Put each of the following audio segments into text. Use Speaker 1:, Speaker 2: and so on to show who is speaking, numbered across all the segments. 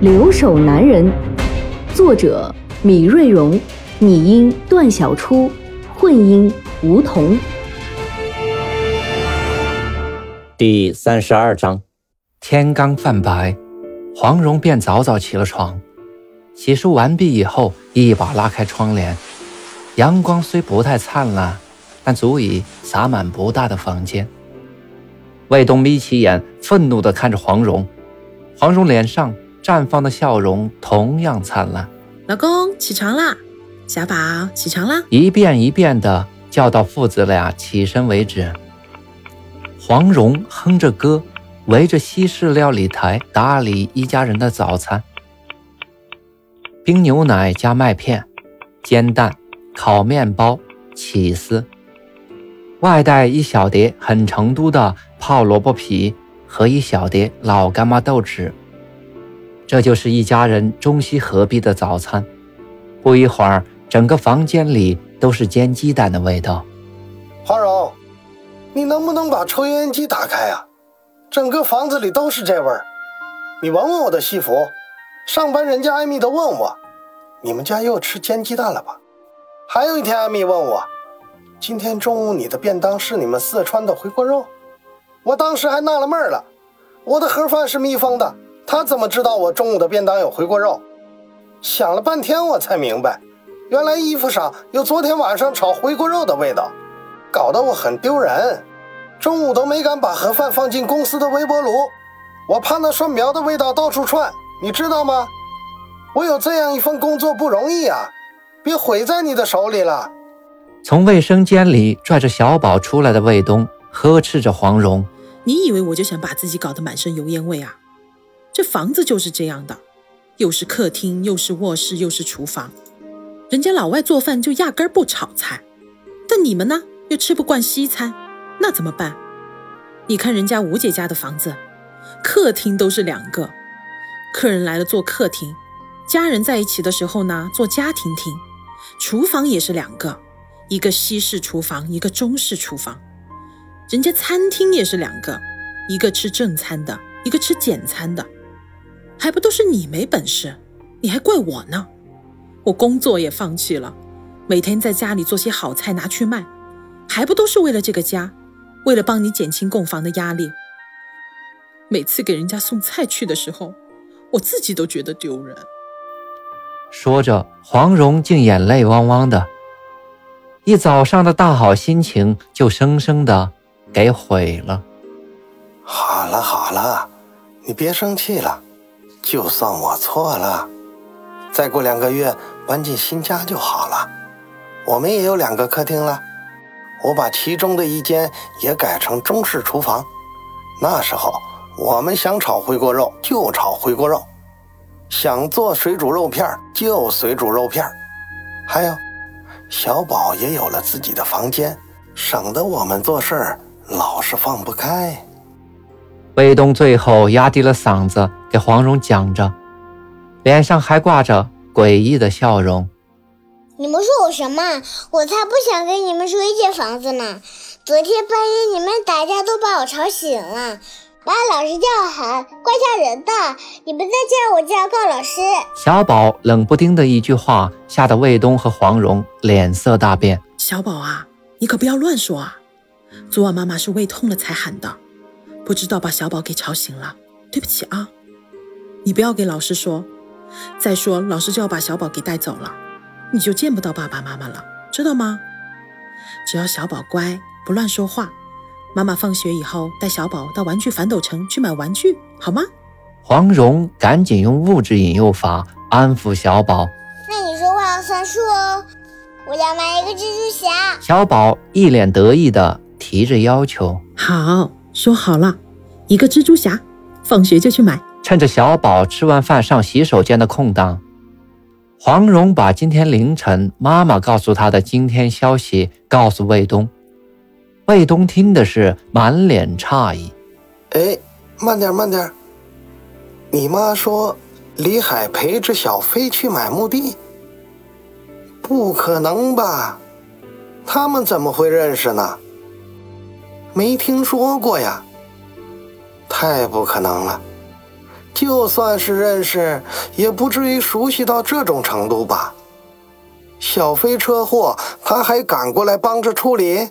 Speaker 1: 留守男人》，作者米瑞荣，拟音段小初，混音吴桐。
Speaker 2: 第三十二章，
Speaker 3: 天刚泛白，黄蓉便早早起了床。洗漱完毕以后，一把拉开窗帘，阳光虽不太灿烂，但足以洒满不大的房间。卫东眯起眼，愤怒地看着黄蓉，黄蓉脸上绽放的笑容同样灿烂。
Speaker 4: 老公，起床啦！小宝，起床啦！
Speaker 3: 一遍一遍的叫到父子俩起身为止。黄蓉哼着歌，围着西式料理台打理一家人的早餐。冰牛奶加麦片，煎蛋，烤面包，起司，外带一小碟很成都的泡萝卜皮和一小碟老干妈豆豉。这就是一家人中西合璧的早餐。不一会儿，整个房间里都是煎鸡蛋的味道。
Speaker 5: 花荣，你能不能把抽油烟机打开啊？整个房子里都是这味儿。你闻闻我的西服。上班人家艾米都问我：“你们家又吃煎鸡蛋了吧？”还有一天，艾米问我：“今天中午你的便当是你们四川的回锅肉？”我当时还纳了闷了，我的盒饭是密封的，他怎么知道我中午的便当有回锅肉？想了半天，我才明白，原来衣服上有昨天晚上炒回锅肉的味道，搞得我很丢人。中午都没敢把盒饭放进公司的微波炉，我怕那蒜苗的味道到处窜。你知道吗？我有这样一份工作不容易啊，别毁在你的手里了。
Speaker 3: 从卫生间里拽着小宝出来的卫东呵斥着黄蓉：“
Speaker 4: 你以为我就想把自己搞得满身油烟味啊？这房子就是这样的，又是客厅，又是卧室，又是厨房。人家老外做饭就压根儿不炒菜，但你们呢，又吃不惯西餐，那怎么办？你看人家吴姐家的房子，客厅都是两个。”客人来了做客厅，家人在一起的时候呢做家庭厅，厨房也是两个，一个西式厨房，一个中式厨房。人家餐厅也是两个，一个吃正餐的，一个吃简餐的，还不都是你没本事？你还怪我呢？我工作也放弃了，每天在家里做些好菜拿去卖，还不都是为了这个家，为了帮你减轻供房的压力。每次给人家送菜去的时候。我自己都觉得丢人。
Speaker 3: 说着，黄蓉竟眼泪汪汪的，一早上的大好心情就生生的给毁了。
Speaker 5: 好了好了，你别生气了，就算我错了，再过两个月搬进新家就好了。我们也有两个客厅了，我把其中的一间也改成中式厨房，那时候。我们想炒回锅肉就炒回锅肉，想做水煮肉片就水煮肉片还有，小宝也有了自己的房间，省得我们做事儿老是放不开。
Speaker 3: 卫东最后压低了嗓子给黄蓉讲着，脸上还挂着诡异的笑容。
Speaker 6: 你们说我什么？我才不想跟你们说一间房子呢！昨天半夜你们打架都把我吵醒了。把老师叫喊，怪吓人的！你们再这样我就要告老师。
Speaker 3: 小宝冷不丁的一句话，吓得卫东和黄蓉脸色大变。
Speaker 4: 小宝啊，你可不要乱说啊！昨晚妈妈是胃痛了才喊的，不知道把小宝给吵醒了，对不起啊！你不要给老师说，再说老师就要把小宝给带走了，你就见不到爸爸妈妈了，知道吗？只要小宝乖，不乱说话。妈妈放学以后带小宝到玩具反斗城去买玩具，好吗？
Speaker 3: 黄蓉赶紧用物质引诱法安抚小宝。
Speaker 6: 那你说话要算数哦！我要买一个蜘蛛侠。
Speaker 3: 小宝一脸得意的提着要求。
Speaker 4: 好，说好了，一个蜘蛛侠，放学就去买。
Speaker 3: 趁着小宝吃完饭上洗手间的空档，黄蓉把今天凌晨妈妈告诉她的惊天消息告诉卫东。卫东听的是满脸诧异：“
Speaker 5: 哎，慢点，慢点。你妈说李海陪着小飞去买墓地？不可能吧？他们怎么会认识呢？没听说过呀。太不可能了。就算是认识，也不至于熟悉到这种程度吧？小飞车祸，他还赶过来帮着处理？”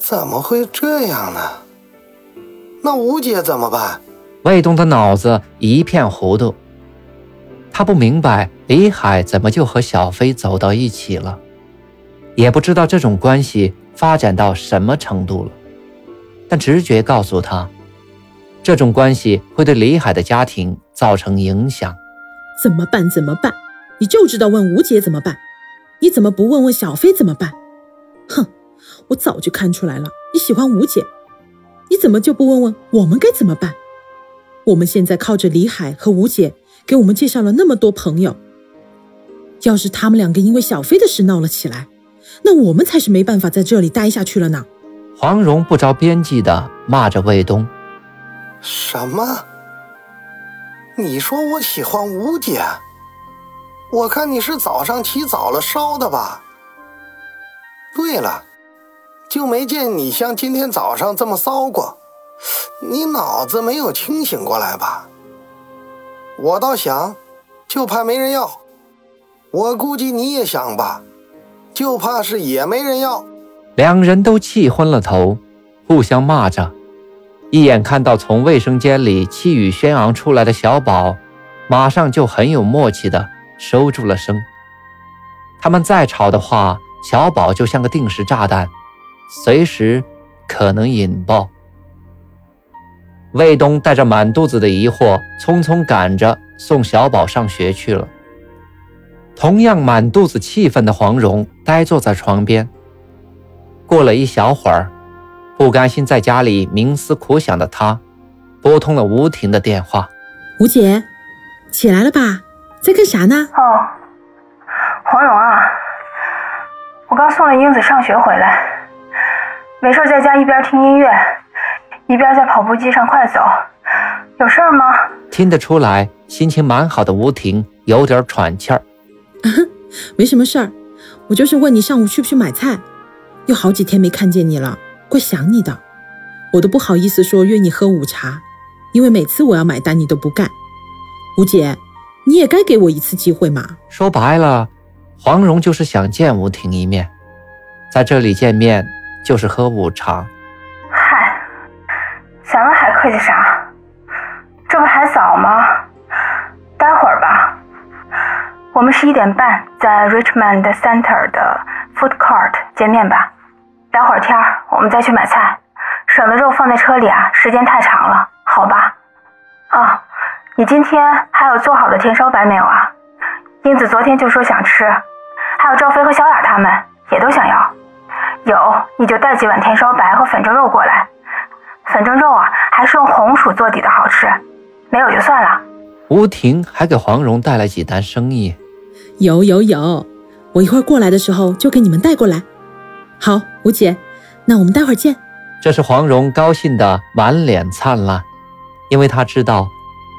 Speaker 5: 怎么会这样呢？那吴姐怎么办？
Speaker 3: 魏东的脑子一片糊涂，他不明白李海怎么就和小飞走到一起了，也不知道这种关系发展到什么程度了。但直觉告诉他，这种关系会对李海的家庭造成影响。
Speaker 4: 怎么办？怎么办？你就知道问吴姐怎么办？你怎么不问问小飞怎么办？哼！我早就看出来了，你喜欢吴姐，你怎么就不问问我们该怎么办？我们现在靠着李海和吴姐给我们介绍了那么多朋友，要是他们两个因为小飞的事闹了起来，那我们才是没办法在这里待下去了呢。
Speaker 3: 黄蓉不着边际的骂着卫东：“
Speaker 5: 什么？你说我喜欢吴姐？我看你是早上起早了烧的吧？对了。”就没见你像今天早上这么骚过，你脑子没有清醒过来吧？我倒想，就怕没人要。我估计你也想吧，就怕是也没人要。
Speaker 3: 两人都气昏了头，互相骂着，一眼看到从卫生间里气宇轩昂出来的小宝，马上就很有默契的收住了声。他们再吵的话，小宝就像个定时炸弹。随时可能引爆。卫东带着满肚子的疑惑，匆匆赶着送小宝上学去了。同样满肚子气愤的黄蓉呆坐在床边。过了一小会儿，不甘心在家里冥思苦想的她，拨通了吴婷的电话：“
Speaker 4: 吴姐，起来了吧？在干啥呢？”“
Speaker 7: 哦，黄蓉啊，我刚送了英子上学回来。”没事，在家一边听音乐，一边在跑步机上快走。有事吗？
Speaker 3: 听得出来，心情蛮好的吴婷有点喘气儿。
Speaker 4: 没什么事儿，我就是问你上午去不去买菜，又好几天没看见你了，怪想你的。我都不好意思说约你喝午茶，因为每次我要买单你都不干。吴姐，你也该给我一次机会嘛。
Speaker 3: 说白了，黄蓉就是想见吴婷一面，在这里见面。就是喝午茶。
Speaker 7: 嗨，咱们还客气啥？这不还早吗？我们十一点半在 Richmond Center 的 Food Court 见面吧。聊会儿天儿，我们再去买菜，省得肉放在车里啊，时间太长了，好吧？啊，你今天还有做好的甜烧白没有啊？英子昨天就说想吃，还有赵飞和小雅他们也都想要。有，你就带几碗甜烧白和粉蒸肉过来。粉蒸肉啊，还是用红薯做底的好吃。没有就算了。
Speaker 3: 吴婷还给黄蓉带来几单生意。
Speaker 4: 有有有，我一会儿过来的时候就给你们带过来。好，吴姐，那我们待会儿见。
Speaker 3: 这是黄蓉高兴的满脸灿烂，因为她知道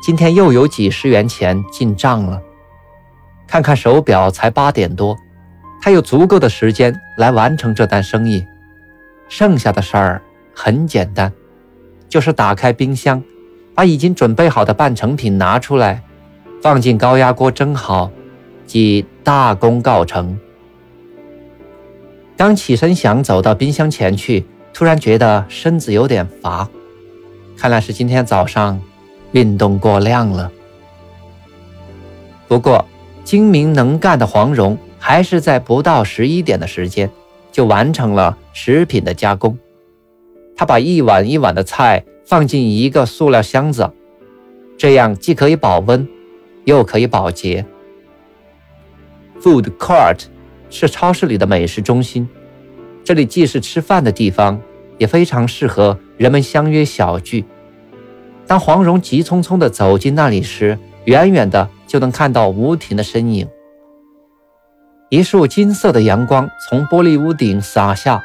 Speaker 3: 今天又有几十元钱进账了。看看手表，才八点多。她有足够的时间来完成这单生意，剩下的事儿很简单，就是打开冰箱，把已经准备好的半成品拿出来，放进高压锅蒸好，即大功告成。刚起身想走到冰箱前去，突然觉得身子有点乏，看来是今天早上运动过量了。不过精明能干的黄蓉。还是在不到十一点的时间，就完成了食品的加工。他把一碗一碗的菜放进一个塑料箱子，这样既可以保温，又可以保洁。Food court 是超市里的美食中心，这里既是吃饭的地方，也非常适合人们相约小聚。当黄蓉急匆匆地走进那里时，远远的就能看到吴婷的身影。一束金色的阳光从玻璃屋顶洒下，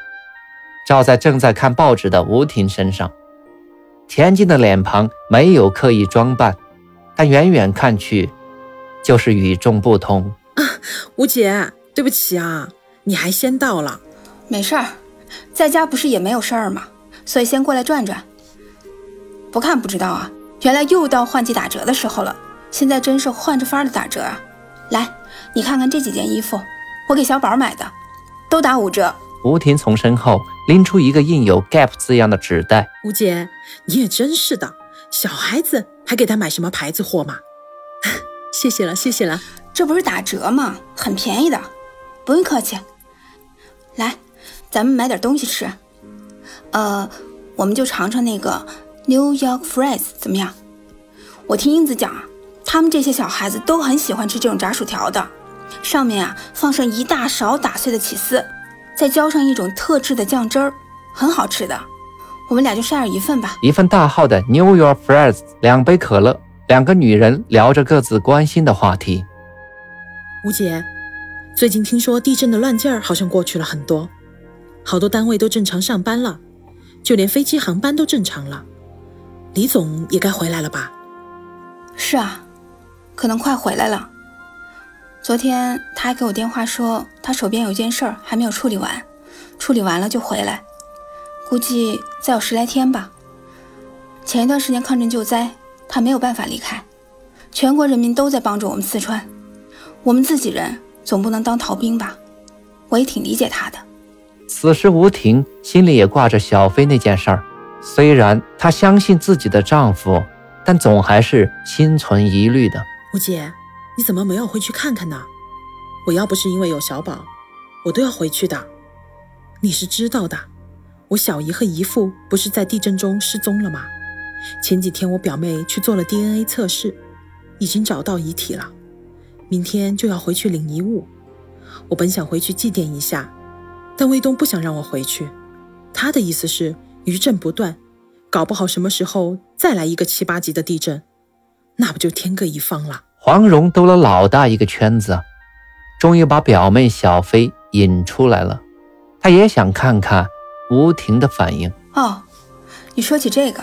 Speaker 3: 照在正在看报纸的吴婷身上。恬静的脸庞没有刻意装扮，但远远看去，就是与众不同。
Speaker 4: 啊，吴姐，对不起啊，你还先到了。
Speaker 7: 没事儿，在家不是也没有事儿吗？所以先过来转转。不看不知道啊，原来又到换季打折的时候了。现在真是换着法儿的打折啊！来，你看看这几件衣服，我给小宝买的，都打五折。
Speaker 3: 吴婷从身后拎出一个印有 Gap 字样的纸袋。
Speaker 4: 吴姐，你也真是的，小孩子还给他买什么牌子货嘛？谢谢了，谢谢了。
Speaker 7: 这不是打折吗？很便宜的，不用客气。来，咱们买点东西吃。呃，我们就尝尝那个 New York Fries 怎么样？我听英子讲啊，他们这些小孩子都很喜欢吃这种炸薯条的，上面啊放上一大勺打碎的起司。再浇上一种特制的酱汁儿，很好吃的。我们俩就 share 一份吧。
Speaker 3: 一份大号的 New York Fries，两杯可乐。两个女人聊着各自关心的话题。
Speaker 4: 吴姐，最近听说地震的乱劲儿好像过去了很多，好多单位都正常上班了，就连飞机航班都正常了。李总也该回来了吧？
Speaker 7: 是啊，可能快回来了。昨天他还给我电话说，他手边有件事儿还没有处理完，处理完了就回来，估计再有十来天吧。前一段时间抗震救灾，他没有办法离开，全国人民都在帮助我们四川，我们自己人总不能当逃兵吧？我也挺理解他的。
Speaker 3: 此时吴婷心里也挂着小飞那件事儿，虽然她相信自己的丈夫，但总还是心存疑虑的。
Speaker 4: 吴姐。你怎么没有回去看看呢？我要不是因为有小宝，我都要回去的。你是知道的，我小姨和姨父不是在地震中失踪了吗？前几天我表妹去做了 DNA 测试，已经找到遗体了。明天就要回去领遗物。我本想回去祭奠一下，但卫东不想让我回去。他的意思是余震不断，搞不好什么时候再来一个七八级的地震，那不就天各一方了？
Speaker 3: 黄蓉兜了老大一个圈子，终于把表妹小飞引出来了。她也想看看吴婷的反应。
Speaker 7: 哦，你说起这个，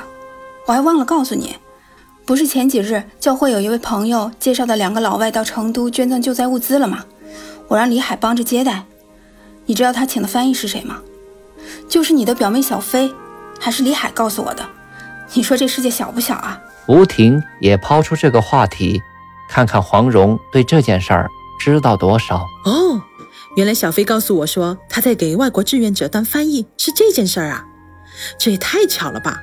Speaker 7: 我还忘了告诉你，不是前几日教会有一位朋友介绍的两个老外到成都捐赠救灾物资了吗？我让李海帮着接待。你知道他请的翻译是谁吗？就是你的表妹小飞，还是李海告诉我的。你说这世界小不小啊？
Speaker 3: 吴婷也抛出这个话题。看看黄蓉对这件事儿知道多少
Speaker 4: 哦？原来小飞告诉我说他在给外国志愿者当翻译是这件事儿啊，这也太巧了吧！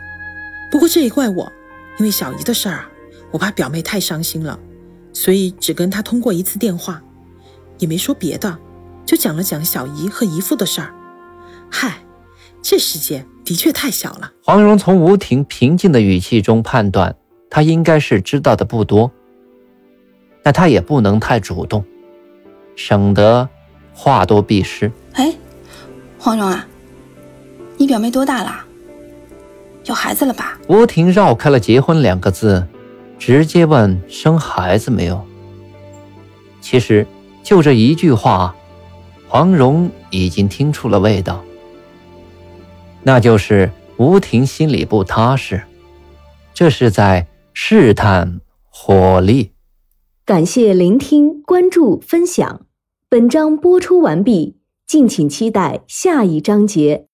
Speaker 4: 不过这也怪我，因为小姨的事儿啊，我怕表妹太伤心了，所以只跟她通过一次电话，也没说别的，就讲了讲小姨和姨父的事儿。嗨，这世界的确太小了。
Speaker 3: 黄蓉从吴婷平静的语气中判断，她应该是知道的不多。但他也不能太主动，省得话多必失。
Speaker 7: 哎，黄蓉啊，你表妹多大了？有孩子了吧？
Speaker 3: 吴婷绕开了“结婚”两个字，直接问生孩子没有。其实就这一句话，黄蓉已经听出了味道，那就是吴婷心里不踏实，这是在试探火力。
Speaker 1: 感谢聆听、关注、分享。本章播出完毕，敬请期待下一章节。